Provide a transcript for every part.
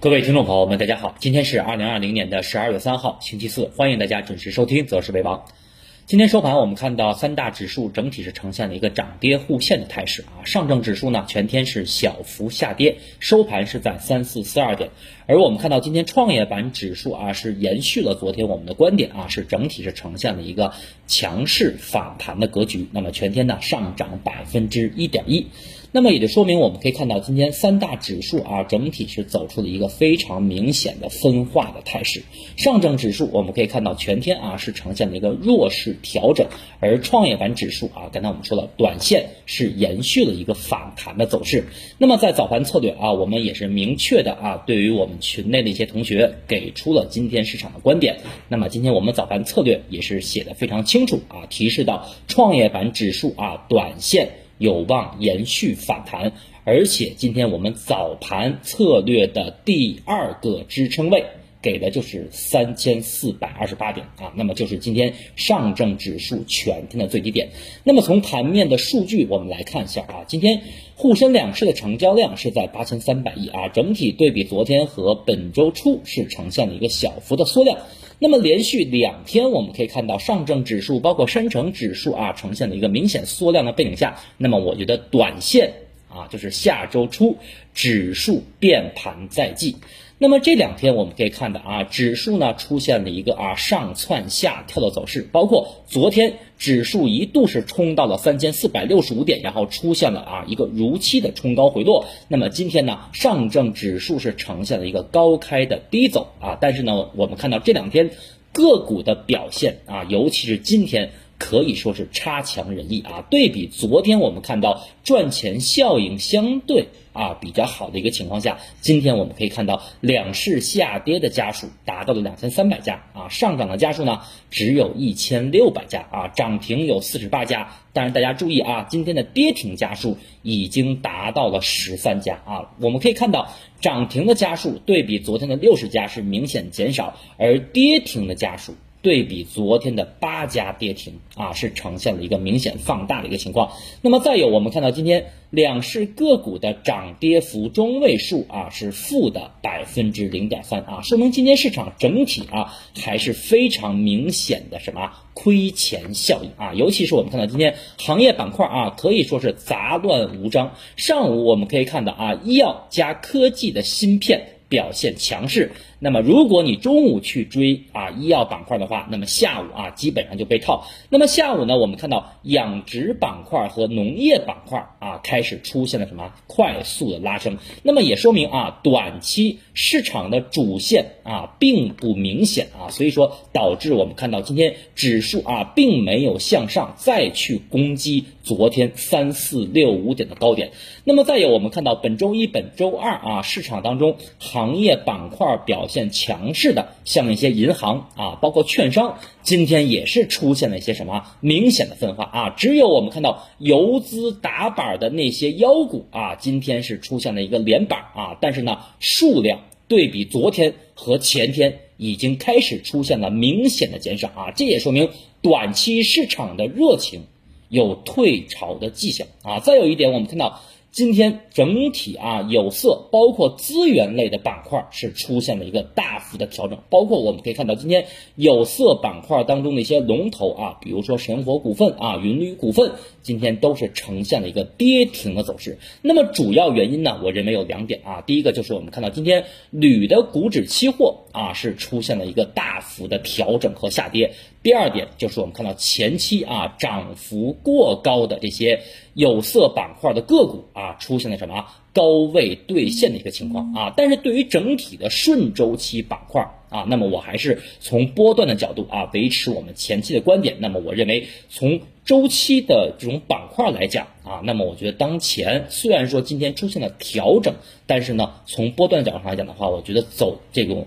各位听众朋友们，大家好，今天是二零二零年的十二月三号，星期四，欢迎大家准时收听《择时为王》。今天收盘，我们看到三大指数整体是呈现了一个涨跌互现的态势啊。上证指数呢全天是小幅下跌，收盘是在三四四二点。而我们看到今天创业板指数啊是延续了昨天我们的观点啊，是整体是呈现了一个强势反弹的格局。那么全天呢上涨百分之一点一。那么也就说明我们可以看到今天三大指数啊整体是走出了一个非常明显的分化的态势。上证指数我们可以看到全天啊是呈现了一个弱势调整，而创业板指数啊刚才我们说了，短线是延续了一个反弹的走势。那么在早盘策略啊，我们也是明确的啊，对于我们群内的一些同学给出了今天市场的观点。那么今天我们早盘策略也是写的非常清楚啊，提示到创业板指数啊短线。有望延续反弹，而且今天我们早盘策略的第二个支撑位给的就是三千四百二十八点啊，那么就是今天上证指数全天的最低点。那么从盘面的数据我们来看一下啊，今天沪深两市的成交量是在八千三百亿啊，整体对比昨天和本周初是呈现了一个小幅的缩量。那么连续两天，我们可以看到上证指数包括深成指数啊，呈现了一个明显缩量的背景下，那么我觉得短线啊，就是下周初指数变盘在即。那么这两天我们可以看到啊，指数呢出现了一个啊上窜下跳的走势，包括昨天指数一度是冲到了三千四百六十五点，然后出现了啊一个如期的冲高回落。那么今天呢，上证指数是呈现了一个高开的低走啊，但是呢，我们看到这两天个股的表现啊，尤其是今天。可以说是差强人意啊！对比昨天，我们看到赚钱效应相对啊比较好的一个情况下，今天我们可以看到两市下跌的家数达到了两千三百家啊，上涨的家数呢只有一千六百家啊，涨停有四十八家。但是大家注意啊，今天的跌停家数已经达到了十三家啊。我们可以看到涨停的家数对比昨天的六十家是明显减少，而跌停的家数。对比昨天的八家跌停啊，是呈现了一个明显放大的一个情况。那么再有，我们看到今天两市个股的涨跌幅中位数啊是负的百分之零点三啊，说明今天市场整体啊还是非常明显的什么亏钱效应啊。尤其是我们看到今天行业板块啊可以说是杂乱无章。上午我们可以看到啊，医药加科技的芯片。表现强势，那么如果你中午去追啊医药板块的话，那么下午啊基本上就被套。那么下午呢，我们看到养殖板块和农业板块啊开始出现了什么快速的拉升，那么也说明啊短期市场的主线啊并不明显啊，所以说导致我们看到今天指数啊并没有向上再去攻击昨天三四六五点的高点。那么再有我们看到本周一、本周二啊市场当中行业板块表现强势的，像一些银行啊，包括券商，今天也是出现了一些什么明显的分化啊。只有我们看到游资打板的那些妖股啊，今天是出现了一个连板啊，但是呢，数量对比昨天和前天已经开始出现了明显的减少啊，这也说明短期市场的热情有退潮的迹象啊。再有一点，我们看到。今天整体啊有色包括资源类的板块是出现了一个大幅的调整，包括我们可以看到今天有色板块当中的一些龙头啊，比如说神火股份啊、云铝股份，今天都是呈现了一个跌停的走势。那么主要原因呢，我认为有两点啊，第一个就是我们看到今天铝的股指期货啊是出现了一个大幅的调整和下跌。第二点就是我们看到前期啊涨幅过高的这些有色板块的个股啊出现了什么高位兑现的一个情况啊，但是对于整体的顺周期板块啊，那么我还是从波段的角度啊维持我们前期的观点。那么我认为从周期的这种板块来讲啊，那么我觉得当前虽然说今天出现了调整，但是呢从波段角度上来讲的话，我觉得走这种。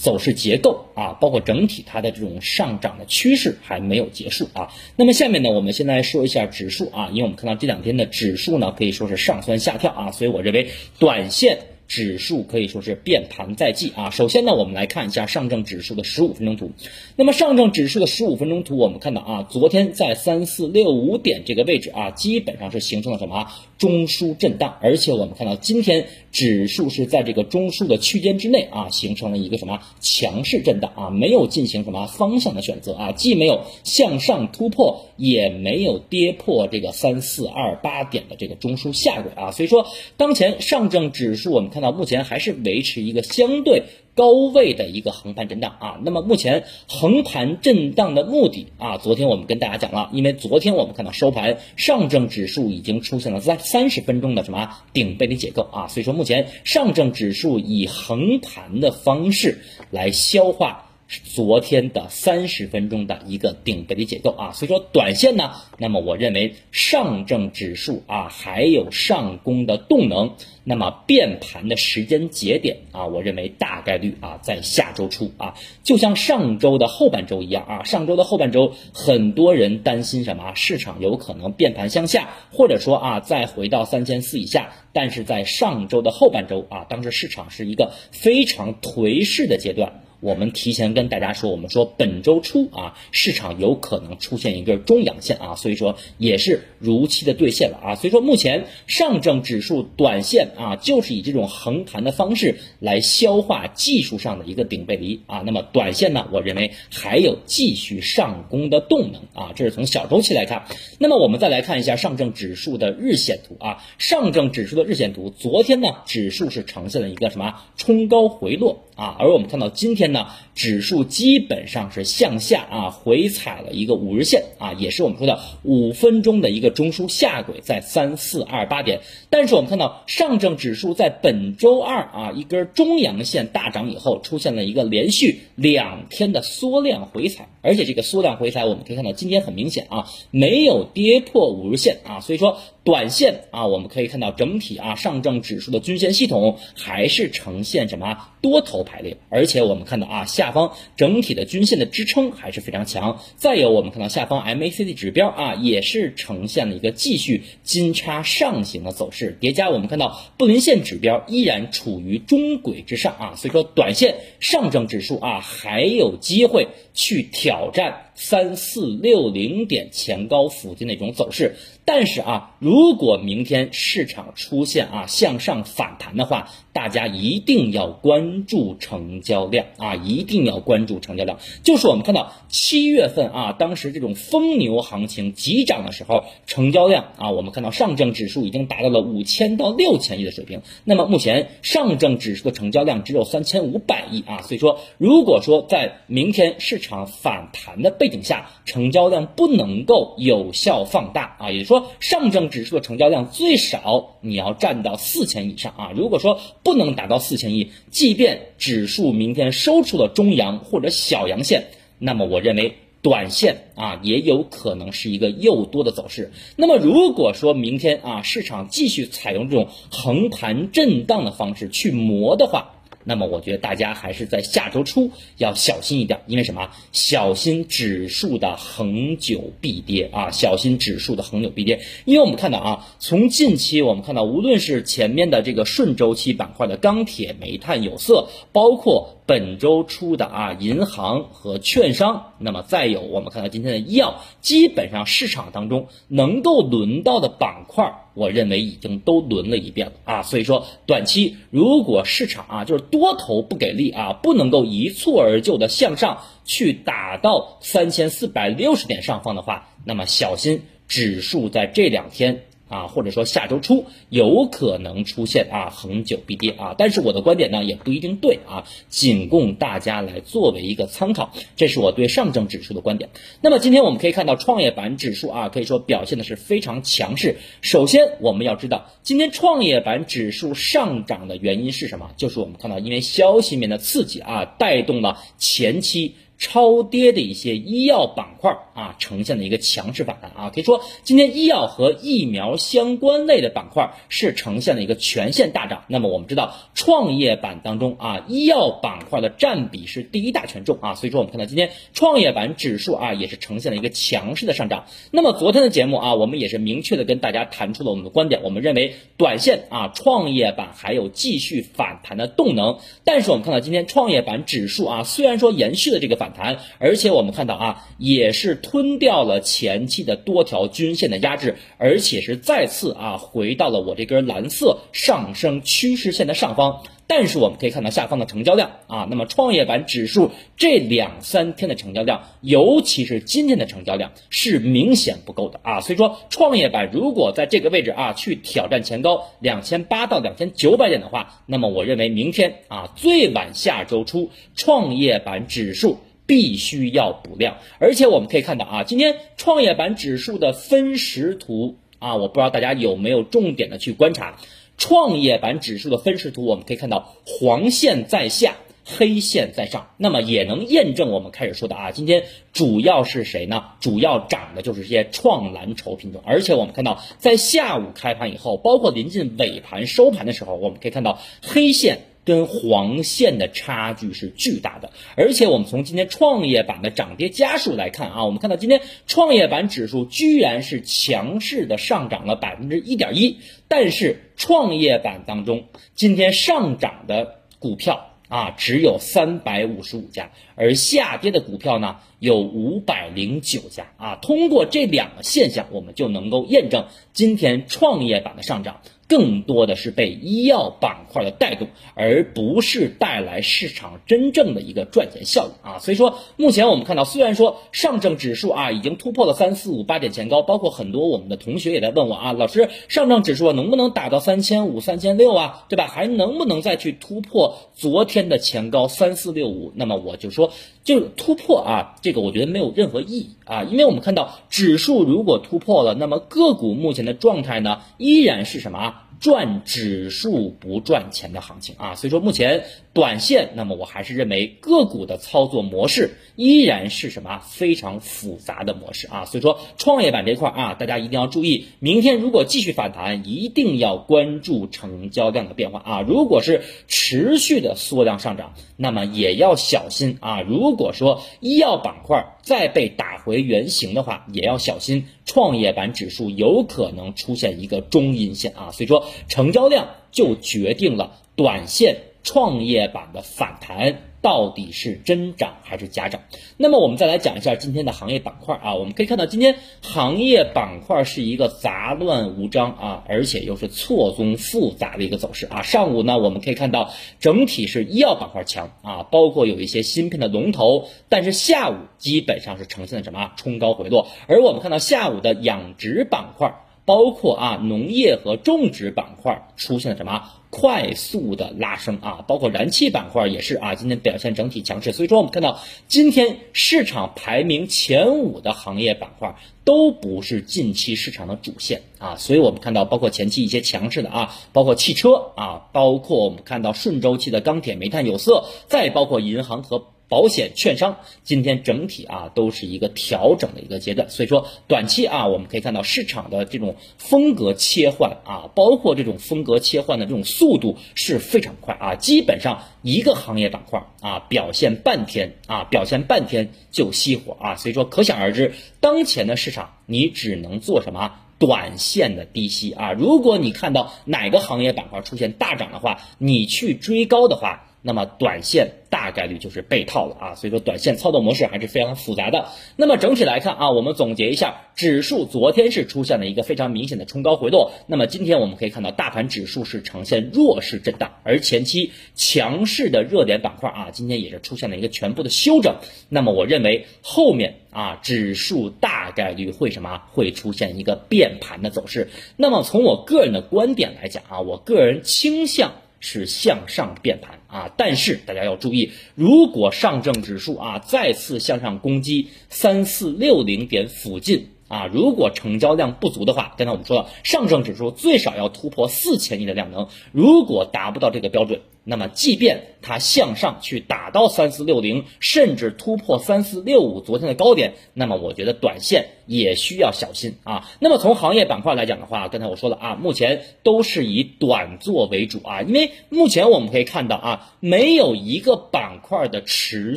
走势结构啊，包括整体它的这种上涨的趋势还没有结束啊。那么下面呢，我们先来说一下指数啊，因为我们看到这两天的指数呢可以说是上蹿下跳啊，所以我认为短线指数可以说是变盘在即啊。首先呢，我们来看一下上证指数的十五分钟图。那么上证指数的十五分钟图，我们看到啊，昨天在三四六五点这个位置啊，基本上是形成了什么中枢震荡，而且我们看到今天指数是在这个中枢的区间之内啊，形成了一个什么强势震荡啊，没有进行什么方向的选择啊，既没有向上突破，也没有跌破这个三四二八点的这个中枢下轨啊，所以说当前上证指数我们看到目前还是维持一个相对。高位的一个横盘震荡啊，那么目前横盘震荡的目的啊，昨天我们跟大家讲了，因为昨天我们看到收盘上证指数已经出现了在三十分钟的什么顶背离结构啊，所以说目前上证指数以横盘的方式来消化。昨天的三十分钟的一个顶背离结构啊，所以说短线呢，那么我认为上证指数啊还有上攻的动能，那么变盘的时间节点啊，我认为大概率啊在下周初啊，就像上周的后半周一样啊，上周的后半周很多人担心什么啊？市场有可能变盘向下，或者说啊再回到三千四以下，但是在上周的后半周啊，当时市场是一个非常颓势的阶段。我们提前跟大家说，我们说本周初啊，市场有可能出现一根中阳线啊，所以说也是如期的兑现了啊，所以说目前上证指数短线啊，就是以这种横盘的方式来消化技术上的一个顶背离啊，那么短线呢，我认为还有继续上攻的动能啊，这是从小周期来看。那么我们再来看一下上证指数的日线图啊，上证指数的日线图，昨天呢，指数是呈现了一个什么冲高回落。啊，而我们看到今天呢，指数基本上是向下啊，回踩了一个五日线啊，也是我们说的五分钟的一个中枢下轨在三四二八点。但是我们看到上证指数在本周二啊一根中阳线大涨以后，出现了一个连续两天的缩量回踩，而且这个缩量回踩我们可以看到今天很明显啊，没有跌破五日线啊，所以说。短线啊，我们可以看到整体啊，上证指数的均线系统还是呈现什么多头排列，而且我们看到啊，下方整体的均线的支撑还是非常强。再有，我们看到下方 MACD 指标啊，也是呈现了一个继续金叉上行的走势，叠加我们看到布林线指标依然处于中轨之上啊，所以说短线上证指数啊还有机会去挑战三四六零点前高附近的一种走势。但是啊，如果明天市场出现啊向上反弹的话，大家一定要关注成交量啊，一定要关注成交量。就是我们看到七月份啊，当时这种疯牛行情急涨的时候，成交量啊，我们看到上证指数已经达到了五千到六千亿的水平。那么目前上证指数的成交量只有三千五百亿啊，所以说如果说在明天市场反弹的背背景下，成交量不能够有效放大啊，也就是说。上证指数的成交量最少你要占到四千以上啊！如果说不能达到四千亿，即便指数明天收出了中阳或者小阳线，那么我认为短线啊也有可能是一个诱多的走势。那么如果说明天啊市场继续采用这种横盘震荡的方式去磨的话，那么我觉得大家还是在下周初要小心一点，因为什么？小心指数的恒久必跌啊！小心指数的恒久必跌，因为我们看到啊，从近期我们看到，无论是前面的这个顺周期板块的钢铁、煤炭、有色，包括。本周初的啊，银行和券商，那么再有我们看到今天的医药，基本上市场当中能够轮到的板块，我认为已经都轮了一遍了啊。所以说，短期如果市场啊就是多头不给力啊，不能够一蹴而就的向上去打到三千四百六十点上方的话，那么小心指数在这两天。啊，或者说下周初有可能出现啊恒久必跌啊，但是我的观点呢也不一定对啊，仅供大家来作为一个参考，这是我对上证指数的观点。那么今天我们可以看到创业板指数啊，可以说表现的是非常强势。首先我们要知道，今天创业板指数上涨的原因是什么？就是我们看到因为消息面的刺激啊，带动了前期。超跌的一些医药板块啊，呈现了一个强势反弹啊，可以说今天医药和疫苗相关类的板块是呈现了一个全线大涨。那么我们知道创业板当中啊，医药板块的占比是第一大权重啊，所以说我们看到今天创业板指数啊也是呈现了一个强势的上涨。那么昨天的节目啊，我们也是明确的跟大家谈出了我们的观点，我们认为短线啊创业板还有继续反弹的动能，但是我们看到今天创业板指数啊虽然说延续了这个反弹，而且我们看到啊，也是吞掉了前期的多条均线的压制，而且是再次啊回到了我这根蓝色上升趋势线的上方。但是我们可以看到下方的成交量啊，那么创业板指数这两三天的成交量，尤其是今天的成交量是明显不够的啊。所以说，创业板如果在这个位置啊去挑战前高两千八到两千九百点的话，那么我认为明天啊最晚下周初创业板指数。必须要补量，而且我们可以看到啊，今天创业板指数的分时图啊，我不知道大家有没有重点的去观察创业板指数的分时图，我们可以看到黄线在下，黑线在上，那么也能验证我们开始说的啊，今天主要是谁呢？主要涨的就是这些创蓝筹品种，而且我们看到在下午开盘以后，包括临近尾盘收盘的时候，我们可以看到黑线。跟黄线的差距是巨大的，而且我们从今天创业板的涨跌家数来看啊，我们看到今天创业板指数居然是强势的上涨了百分之一点一，但是创业板当中今天上涨的股票啊只有三百五十五家，而下跌的股票呢有五百零九家啊。通过这两个现象，我们就能够验证今天创业板的上涨。更多的是被医药板块的带动，而不是带来市场真正的一个赚钱效应啊。所以说，目前我们看到，虽然说上证指数啊已经突破了三四五八点前高，包括很多我们的同学也在问我啊，老师，上证指数能不能打到三千五、三千六啊？对吧？还能不能再去突破昨天的前高三四六五？那么我就说，就突破啊，这个我觉得没有任何意义啊，因为我们看到指数如果突破了，那么个股目前的状态呢，依然是什么啊？赚指数不赚钱的行情啊，所以说目前短线，那么我还是认为个股的操作模式依然是什么？非常复杂的模式啊，所以说创业板这块啊，大家一定要注意，明天如果继续反弹，一定要关注成交量的变化啊，如果是持续的缩量上涨，那么也要小心啊，如果说医药板块再被打回原形的话，也要小心创业板指数有可能出现一个中阴线啊，所以说。成交量就决定了短线创业板的反弹到底是真涨还是假涨。那么我们再来讲一下今天的行业板块啊，我们可以看到今天行业板块是一个杂乱无章啊，而且又是错综复杂的一个走势啊。上午呢，我们可以看到整体是医药板块强啊，包括有一些芯片的龙头，但是下午基本上是呈现了什么冲高回落，而我们看到下午的养殖板块。包括啊，农业和种植板块出现了什么快速的拉升啊？包括燃气板块也是啊，今天表现整体强势。所以说，我们看到今天市场排名前五的行业板块都不是近期市场的主线啊。所以我们看到，包括前期一些强势的啊，包括汽车啊，包括我们看到顺周期的钢铁、煤炭、有色，再包括银行和。保险、券商今天整体啊都是一个调整的一个阶段，所以说短期啊我们可以看到市场的这种风格切换啊，包括这种风格切换的这种速度是非常快啊，基本上一个行业板块啊表现半天啊表现半天就熄火啊，所以说可想而知，当前的市场你只能做什么？短线的低吸啊，如果你看到哪个行业板块出现大涨的话，你去追高的话。那么短线大概率就是被套了啊，所以说短线操作模式还是非常复杂的。那么整体来看啊，我们总结一下，指数昨天是出现了一个非常明显的冲高回落。那么今天我们可以看到，大盘指数是呈现弱势震荡，而前期强势的热点板块啊，今天也是出现了一个全部的休整。那么我认为后面啊，指数大概率会什么？会出现一个变盘的走势。那么从我个人的观点来讲啊，我个人倾向。是向上变盘啊，但是大家要注意，如果上证指数啊再次向上攻击三四六零点附近啊，如果成交量不足的话，刚才我们说了，上证指数最少要突破四千亿的量能，如果达不到这个标准，那么即便它向上去打到三四六零，甚至突破三四六五昨天的高点，那么我觉得短线也需要小心啊。那么从行业板块来讲的话，刚才我说了啊，目前都是以短做为主啊，因为目前我们可以看到啊，没有一个板块的持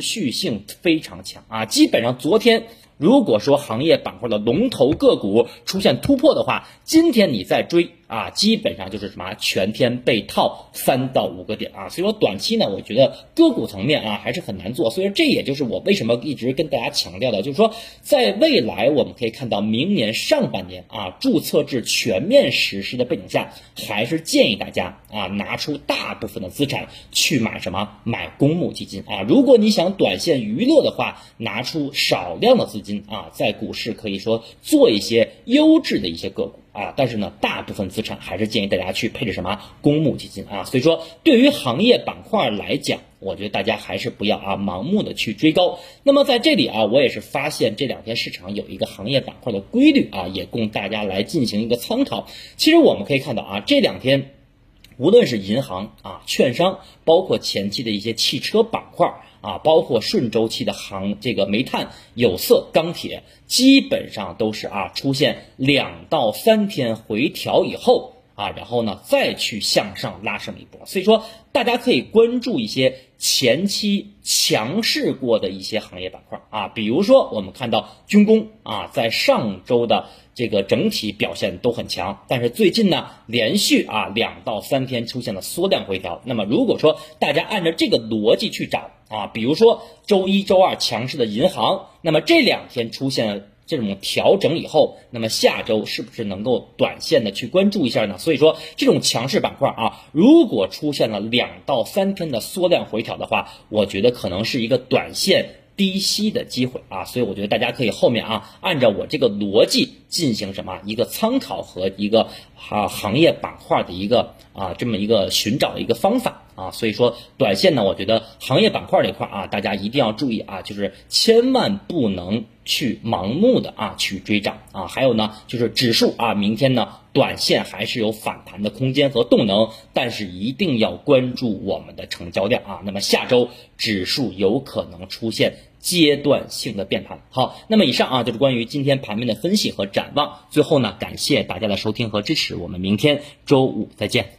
续性非常强啊，基本上昨天。如果说行业板块的龙头个股出现突破的话，今天你再追。啊，基本上就是什么全天被套三到五个点啊，所以说短期呢，我觉得个股层面啊还是很难做，所以说这也就是我为什么一直跟大家强调的，就是说在未来我们可以看到明年上半年啊注册制全面实施的背景下，还是建议大家啊拿出大部分的资产去买什么？买公募基金啊，如果你想短线娱乐的话，拿出少量的资金啊，在股市可以说做一些优质的一些个股。啊，但是呢，大部分资产还是建议大家去配置什么公募基金啊。所以说，对于行业板块来讲，我觉得大家还是不要啊盲目的去追高。那么在这里啊，我也是发现这两天市场有一个行业板块的规律啊，也供大家来进行一个参考。其实我们可以看到啊，这两天无论是银行啊、券商，包括前期的一些汽车板块。啊，包括顺周期的行，这个煤炭、有色、钢铁，基本上都是啊出现两到三天回调以后啊，然后呢再去向上拉升一波。所以说，大家可以关注一些前期强势过的一些行业板块啊，比如说我们看到军工啊，在上周的这个整体表现都很强，但是最近呢连续啊两到三天出现了缩量回调。那么如果说大家按照这个逻辑去找。啊，比如说周一周二强势的银行，那么这两天出现这种调整以后，那么下周是不是能够短线的去关注一下呢？所以说这种强势板块啊，如果出现了两到三天的缩量回调的话，我觉得可能是一个短线低吸的机会啊，所以我觉得大家可以后面啊，按照我这个逻辑进行什么一个参考和一个啊行业板块的一个啊这么一个寻找的一个方法。啊，所以说短线呢，我觉得行业板块这块啊，大家一定要注意啊，就是千万不能去盲目的啊去追涨啊。还有呢，就是指数啊，明天呢，短线还是有反弹的空间和动能，但是一定要关注我们的成交量啊。那么下周指数有可能出现阶段性的变盘。好，那么以上啊就是关于今天盘面的分析和展望。最后呢，感谢大家的收听和支持，我们明天周五再见。